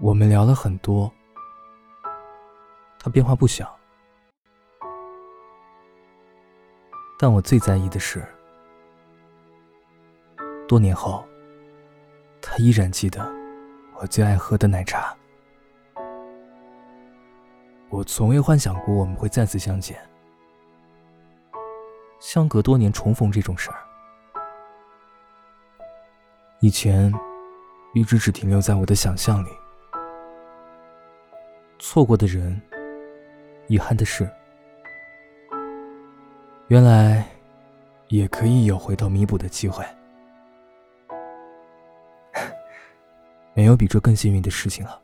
我们聊了很多，他变化不小，但我最在意的是，多年后，他依然记得我最爱喝的奶茶。我从未幻想过我们会再次相见，相隔多年重逢这种事儿，以前一直只停留在我的想象里。错过的人，遗憾的是，原来也可以有回头弥补的机会。没有比这更幸运的事情了。